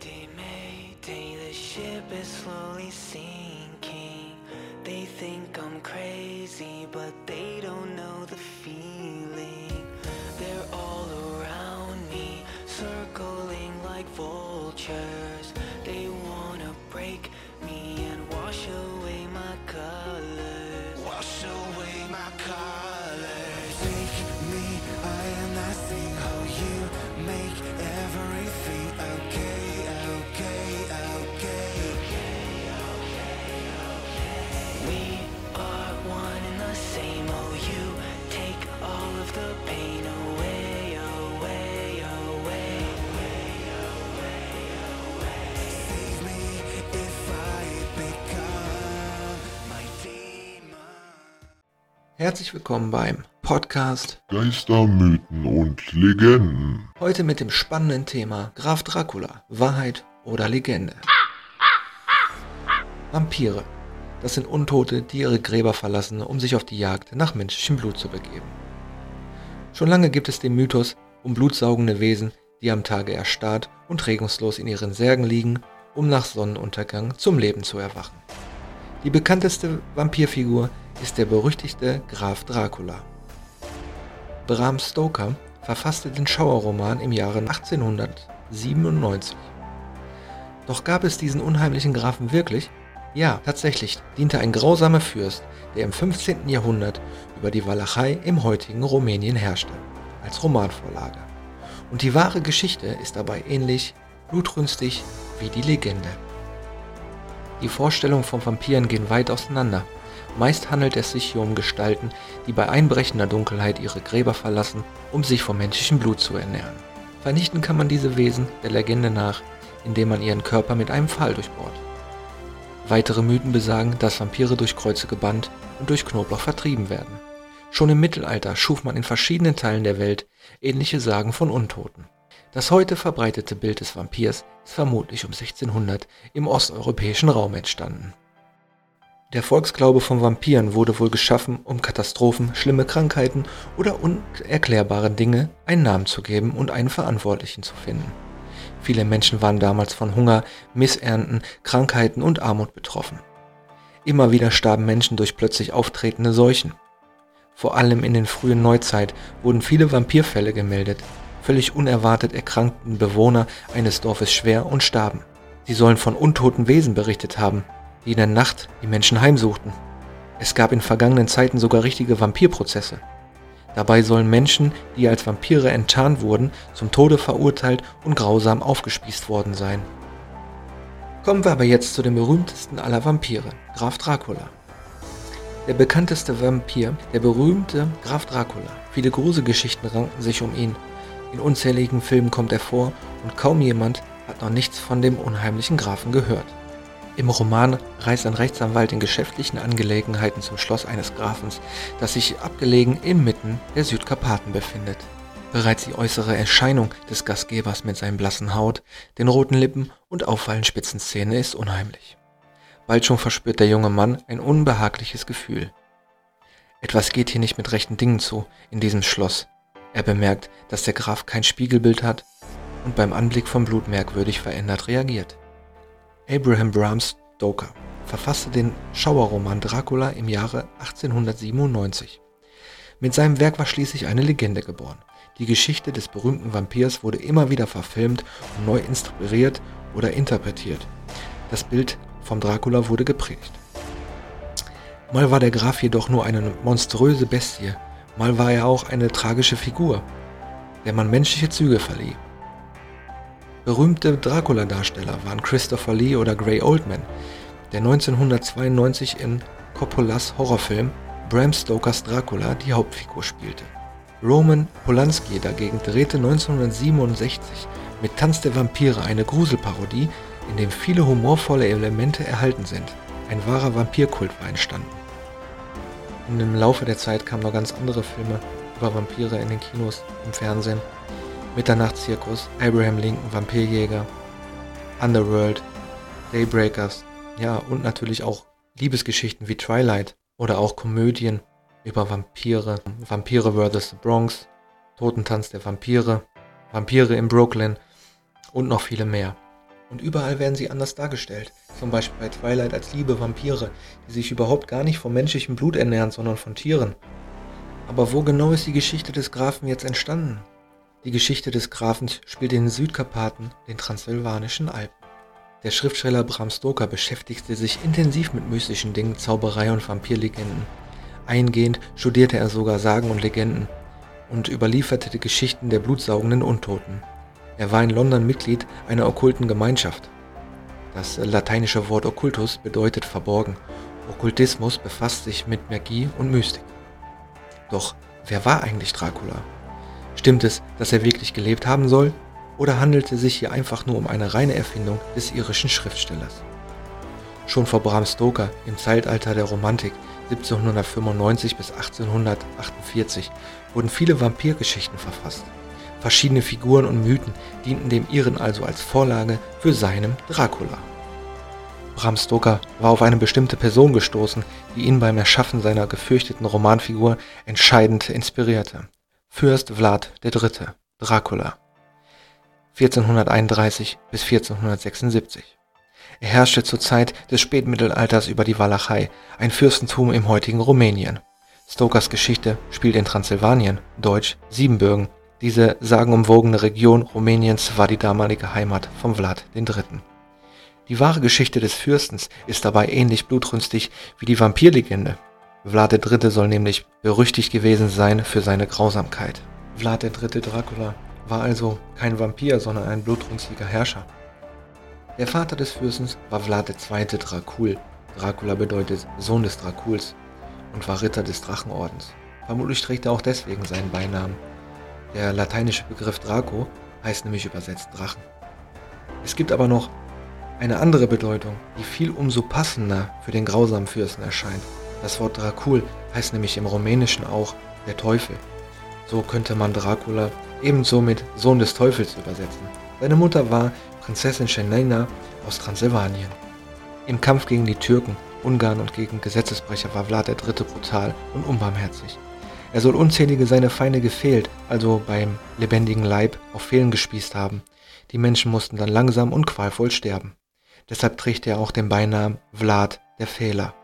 Mayday, mayday, the ship is slowly sinking. They think I'm crazy, but they don't know the feeling. They're all around me, circling like vultures. Herzlich willkommen beim Podcast. Geister, Mythen und Legenden. Heute mit dem spannenden Thema Graf Dracula, Wahrheit oder Legende. Vampire. Das sind Untote, die ihre Gräber verlassen, um sich auf die Jagd nach menschlichem Blut zu begeben. Schon lange gibt es den Mythos um blutsaugende Wesen, die am Tage erstarrt und regungslos in ihren Särgen liegen, um nach Sonnenuntergang zum Leben zu erwachen. Die bekannteste Vampirfigur ist der berüchtigte Graf Dracula. Bram Stoker verfasste den Schauerroman im Jahre 1897. Doch gab es diesen unheimlichen Grafen wirklich? Ja, tatsächlich diente ein grausamer Fürst, der im 15. Jahrhundert über die Walachei im heutigen Rumänien herrschte, als Romanvorlage. Und die wahre Geschichte ist dabei ähnlich blutrünstig wie die Legende. Die Vorstellungen von Vampiren gehen weit auseinander. Meist handelt es sich hier um Gestalten, die bei einbrechender Dunkelheit ihre Gräber verlassen, um sich vom menschlichen Blut zu ernähren. Vernichten kann man diese Wesen der Legende nach, indem man ihren Körper mit einem Pfahl durchbohrt. Weitere Mythen besagen, dass Vampire durch Kreuze gebannt und durch Knoblauch vertrieben werden. Schon im Mittelalter schuf man in verschiedenen Teilen der Welt ähnliche Sagen von Untoten. Das heute verbreitete Bild des Vampirs ist vermutlich um 1600 im osteuropäischen Raum entstanden. Der Volksglaube von Vampiren wurde wohl geschaffen, um Katastrophen, schlimme Krankheiten oder unerklärbaren Dinge einen Namen zu geben und einen Verantwortlichen zu finden. Viele Menschen waren damals von Hunger, Missernten, Krankheiten und Armut betroffen. Immer wieder starben Menschen durch plötzlich auftretende Seuchen. Vor allem in den frühen Neuzeit wurden viele Vampirfälle gemeldet. Völlig unerwartet erkrankten Bewohner eines Dorfes schwer und starben. Sie sollen von untoten Wesen berichtet haben, die in der Nacht die Menschen heimsuchten. Es gab in vergangenen Zeiten sogar richtige Vampirprozesse. Dabei sollen Menschen, die als Vampire enttarnt wurden, zum Tode verurteilt und grausam aufgespießt worden sein. Kommen wir aber jetzt zu dem berühmtesten aller Vampire, Graf Dracula. Der bekannteste Vampir, der berühmte Graf Dracula. Viele Gruselgeschichten ranken sich um ihn. In unzähligen Filmen kommt er vor und kaum jemand hat noch nichts von dem unheimlichen Grafen gehört. Im Roman reist ein Rechtsanwalt in geschäftlichen Angelegenheiten zum Schloss eines Grafens, das sich abgelegen inmitten der Südkarpaten befindet. Bereits die äußere Erscheinung des Gastgebers mit seinen blassen Haut, den roten Lippen und auffallend spitzen Zähnen ist unheimlich. Bald schon verspürt der junge Mann ein unbehagliches Gefühl. Etwas geht hier nicht mit rechten Dingen zu in diesem Schloss. Er bemerkt, dass der Graf kein Spiegelbild hat und beim Anblick vom Blut merkwürdig verändert reagiert. Abraham Bram Stoker verfasste den Schauerroman Dracula im Jahre 1897. Mit seinem Werk war schließlich eine Legende geboren. Die Geschichte des berühmten Vampirs wurde immer wieder verfilmt und neu inspiriert oder interpretiert. Das Bild vom Dracula wurde geprägt. Mal war der Graf jedoch nur eine monströse Bestie, mal war er auch eine tragische Figur, der man menschliche Züge verlieh. Berühmte Dracula-Darsteller waren Christopher Lee oder Gray Oldman, der 1992 in Coppolas Horrorfilm Bram Stokers Dracula die Hauptfigur spielte. Roman Polanski dagegen drehte 1967 mit Tanz der Vampire eine Gruselparodie, in dem viele humorvolle Elemente erhalten sind. Ein wahrer Vampirkult war entstanden. Und im Laufe der Zeit kamen noch ganz andere Filme über Vampire in den Kinos, im Fernsehen. Mitternachtszirkus, Abraham Lincoln, Vampirjäger, Underworld, Daybreakers, ja, und natürlich auch Liebesgeschichten wie Twilight oder auch Komödien über Vampire, Vampire vs. The Bronx, Totentanz der Vampire, Vampire in Brooklyn und noch viele mehr. Und überall werden sie anders dargestellt. Zum Beispiel bei Twilight als liebe Vampire, die sich überhaupt gar nicht vom menschlichen Blut ernähren, sondern von Tieren. Aber wo genau ist die Geschichte des Grafen jetzt entstanden? Die Geschichte des Grafens spielt in den Südkarpaten, den transsilvanischen Alpen. Der Schriftsteller Bram Stoker beschäftigte sich intensiv mit mystischen Dingen, Zauberei und Vampirlegenden. Eingehend studierte er sogar Sagen und Legenden und überlieferte die Geschichten der blutsaugenden Untoten. Er war in London Mitglied einer okkulten Gemeinschaft. Das lateinische Wort Okkultus bedeutet verborgen. Okkultismus befasst sich mit Magie und Mystik. Doch wer war eigentlich Dracula? Stimmt es, dass er wirklich gelebt haben soll? Oder handelt es sich hier einfach nur um eine reine Erfindung des irischen Schriftstellers? Schon vor Bram Stoker im Zeitalter der Romantik 1795 bis 1848 wurden viele Vampirgeschichten verfasst. Verschiedene Figuren und Mythen dienten dem Iren also als Vorlage für seinen Dracula. Bram Stoker war auf eine bestimmte Person gestoßen, die ihn beim Erschaffen seiner gefürchteten Romanfigur entscheidend inspirierte. Fürst Vlad III., Dracula. 1431 bis 1476. Er herrschte zur Zeit des Spätmittelalters über die Walachei, ein Fürstentum im heutigen Rumänien. Stokers Geschichte spielt in Transsilvanien, deutsch Siebenbürgen, diese sagenumwogene Region Rumäniens war die damalige Heimat von Vlad III. Die wahre Geschichte des Fürstens ist dabei ähnlich blutrünstig wie die Vampirlegende. Vlad III. soll nämlich berüchtigt gewesen sein für seine Grausamkeit. Vlad III. Dracula war also kein Vampir, sondern ein blutrünstiger Herrscher. Der Vater des Fürstens war Vlad II. Dracul. Dracula bedeutet Sohn des Draculs und war Ritter des Drachenordens. Vermutlich trägt er auch deswegen seinen Beinamen. Der lateinische Begriff Draco heißt nämlich übersetzt Drachen. Es gibt aber noch eine andere Bedeutung, die viel umso passender für den grausamen Fürsten erscheint. Das Wort Dracul heißt nämlich im Rumänischen auch der Teufel. So könnte man Dracula ebenso mit Sohn des Teufels übersetzen. Seine Mutter war Prinzessin Shenena aus Transsilvanien. Im Kampf gegen die Türken, Ungarn und gegen Gesetzesbrecher war Vlad III. brutal und unbarmherzig. Er soll unzählige seine Feinde gefehlt, also beim lebendigen Leib, auf Fehlen gespießt haben. Die Menschen mussten dann langsam und qualvoll sterben. Deshalb trägt er auch den Beinamen Vlad der Fehler.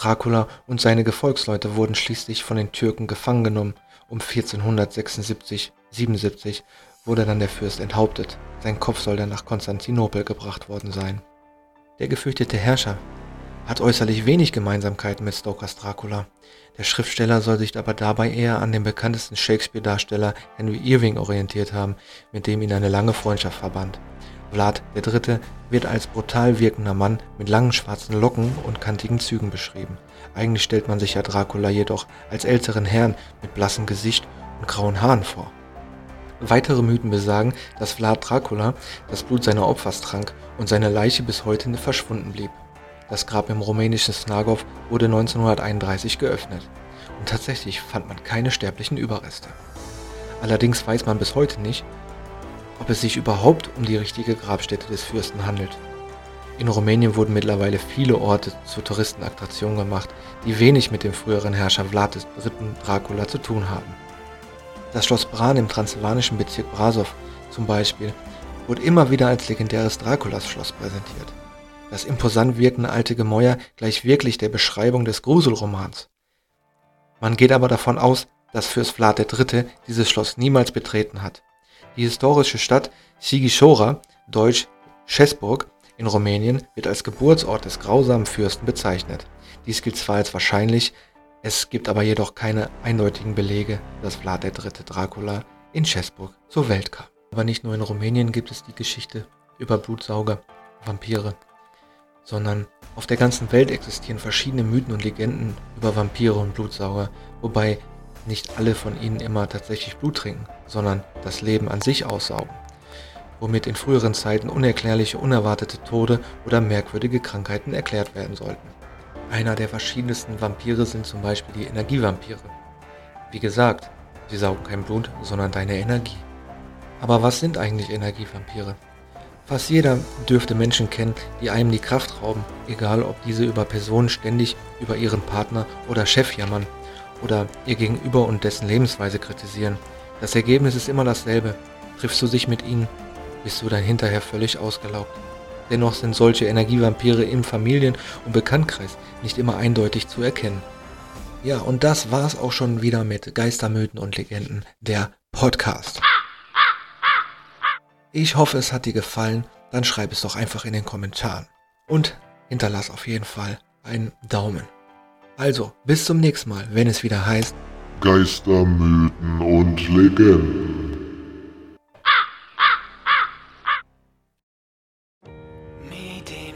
Dracula und seine Gefolgsleute wurden schließlich von den Türken gefangen genommen. Um 1476-77 wurde dann der Fürst enthauptet. Sein Kopf soll dann nach Konstantinopel gebracht worden sein. Der gefürchtete Herrscher hat äußerlich wenig Gemeinsamkeiten mit Stokers Dracula. Der Schriftsteller soll sich aber dabei eher an dem bekanntesten Shakespeare-Darsteller Henry Irving orientiert haben, mit dem ihn eine lange Freundschaft verband. Vlad III. wird als brutal wirkender Mann mit langen schwarzen Locken und kantigen Zügen beschrieben. Eigentlich stellt man sich ja Dracula jedoch als älteren Herrn mit blassem Gesicht und grauen Haaren vor. Weitere Mythen besagen, dass Vlad Dracula das Blut seiner Opfer trank und seine Leiche bis heute verschwunden blieb. Das Grab im rumänischen Snagov wurde 1931 geöffnet und tatsächlich fand man keine sterblichen Überreste. Allerdings weiß man bis heute nicht, ob es sich überhaupt um die richtige Grabstätte des Fürsten handelt. In Rumänien wurden mittlerweile viele Orte zur Touristenattraktion gemacht, die wenig mit dem früheren Herrscher Vlad III. Dracula zu tun haben. Das Schloss Bran im transsilvanischen Bezirk Brasov zum Beispiel wurde immer wieder als legendäres Draculas-Schloss präsentiert. Das imposant wirkende alte Gemäuer gleich wirklich der Beschreibung des Gruselromans. Man geht aber davon aus, dass Fürst Vlad III. dieses Schloss niemals betreten hat. Die historische Stadt Sighișoara, deutsch Schesburg, in Rumänien wird als Geburtsort des grausamen Fürsten bezeichnet. Dies gilt zwar als wahrscheinlich, es gibt aber jedoch keine eindeutigen Belege, dass Vlad III. Dracula in Schesburg zur Welt kam. Aber nicht nur in Rumänien gibt es die Geschichte über Blutsauger, Vampire sondern auf der ganzen Welt existieren verschiedene Mythen und Legenden über Vampire und Blutsauger, wobei nicht alle von ihnen immer tatsächlich Blut trinken, sondern das Leben an sich aussaugen, womit in früheren Zeiten unerklärliche, unerwartete Tode oder merkwürdige Krankheiten erklärt werden sollten. Einer der verschiedensten Vampire sind zum Beispiel die Energievampire. Wie gesagt, sie saugen kein Blut, sondern deine Energie. Aber was sind eigentlich Energievampire? Fast jeder dürfte Menschen kennen, die einem die Kraft rauben, egal ob diese über Personen ständig über ihren Partner oder Chef jammern oder ihr Gegenüber und dessen Lebensweise kritisieren. Das Ergebnis ist immer dasselbe. Triffst du dich mit ihnen, bist du dann hinterher völlig ausgelaugt. Dennoch sind solche Energievampire im Familien- und Bekanntkreis nicht immer eindeutig zu erkennen. Ja, und das war's auch schon wieder mit Geistermythen und Legenden, der Podcast. Ich hoffe, es hat dir gefallen. Dann schreib es doch einfach in den Kommentaren. Und hinterlass auf jeden Fall einen Daumen. Also, bis zum nächsten Mal, wenn es wieder heißt Geistermythen und Legenden. Mayday,